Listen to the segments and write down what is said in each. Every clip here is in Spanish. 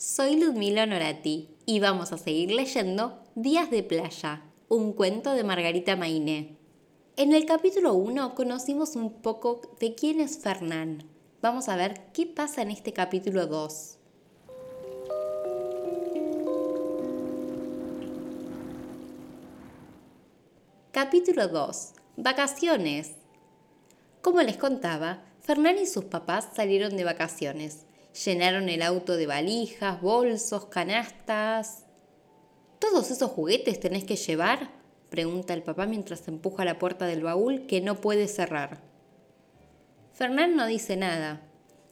Soy Ludmila Norati y vamos a seguir leyendo Días de Playa, un cuento de Margarita Mainé. En el capítulo 1 conocimos un poco de quién es Fernán. Vamos a ver qué pasa en este capítulo 2. Capítulo 2. Vacaciones. Como les contaba, Fernán y sus papás salieron de vacaciones Llenaron el auto de valijas, bolsos, canastas. ¿Todos esos juguetes tenés que llevar? pregunta el papá mientras empuja la puerta del baúl que no puede cerrar. Fernán no dice nada.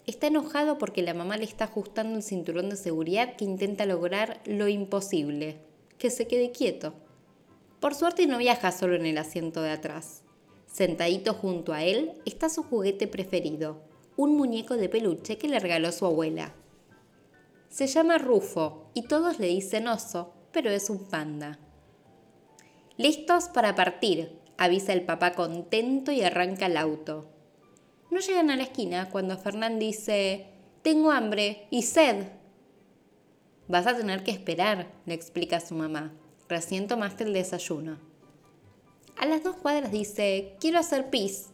Está enojado porque la mamá le está ajustando el cinturón de seguridad que intenta lograr lo imposible, que se quede quieto. Por suerte no viaja solo en el asiento de atrás. Sentadito junto a él está su juguete preferido, un muñeco de peluche que le regaló su abuela. Se llama Rufo y todos le dicen oso, pero es un panda. Listos para partir, avisa el papá contento y arranca el auto. No llegan a la esquina cuando Fernán dice, tengo hambre y sed. Vas a tener que esperar, le explica su mamá. Recién tomaste el desayuno. A las dos cuadras dice, quiero hacer pis.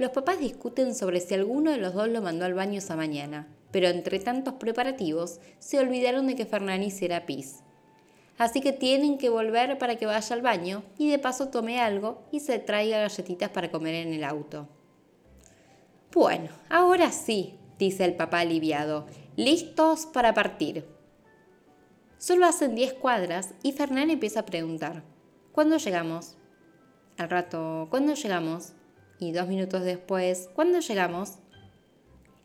Los papás discuten sobre si alguno de los dos lo mandó al baño esa mañana, pero entre tantos preparativos se olvidaron de que Fernán hiciera pis. Así que tienen que volver para que vaya al baño y de paso tome algo y se traiga galletitas para comer en el auto. Bueno, ahora sí, dice el papá aliviado, listos para partir. Solo hacen 10 cuadras y Fernán empieza a preguntar, ¿cuándo llegamos? Al rato, ¿cuándo llegamos? Y dos minutos después, ¿cuándo llegamos?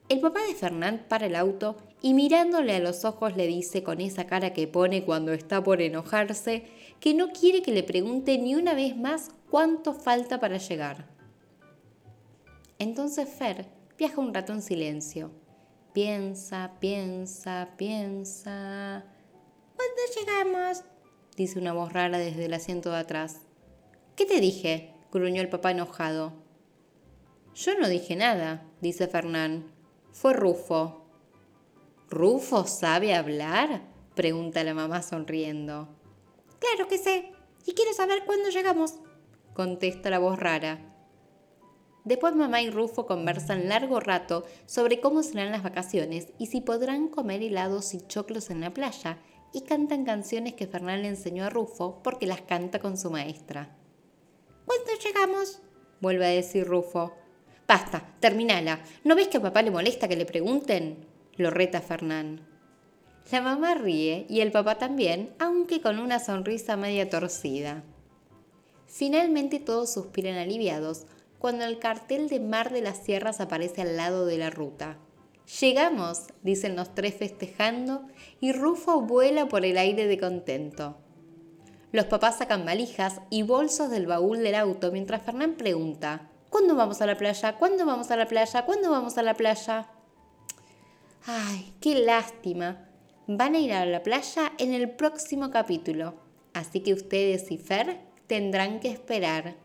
El papá de Fernán para el auto y mirándole a los ojos le dice con esa cara que pone cuando está por enojarse que no quiere que le pregunte ni una vez más cuánto falta para llegar. Entonces Fer viaja un rato en silencio. Piensa, piensa, piensa. ¿Cuándo llegamos? dice una voz rara desde el asiento de atrás. ¿Qué te dije? gruñó el papá enojado. Yo no dije nada, dice Fernán. Fue Rufo. ¿Rufo sabe hablar? pregunta la mamá sonriendo. Claro que sé, y quiero saber cuándo llegamos, contesta la voz rara. Después mamá y Rufo conversan largo rato sobre cómo serán las vacaciones y si podrán comer helados y choclos en la playa, y cantan canciones que Fernán le enseñó a Rufo porque las canta con su maestra. ¿Cuándo llegamos? vuelve a decir Rufo. Basta, terminala. ¿No ves que a papá le molesta que le pregunten? Lo reta Fernán. La mamá ríe y el papá también, aunque con una sonrisa media torcida. Finalmente todos suspiran aliviados cuando el cartel de Mar de las Sierras aparece al lado de la ruta. Llegamos, dicen los tres festejando, y Rufo vuela por el aire de contento. Los papás sacan valijas y bolsos del baúl del auto mientras Fernán pregunta, ¿Cuándo vamos a la playa? ¿Cuándo vamos a la playa? ¿Cuándo vamos a la playa? Ay, qué lástima. Van a ir a la playa en el próximo capítulo. Así que ustedes y Fer tendrán que esperar.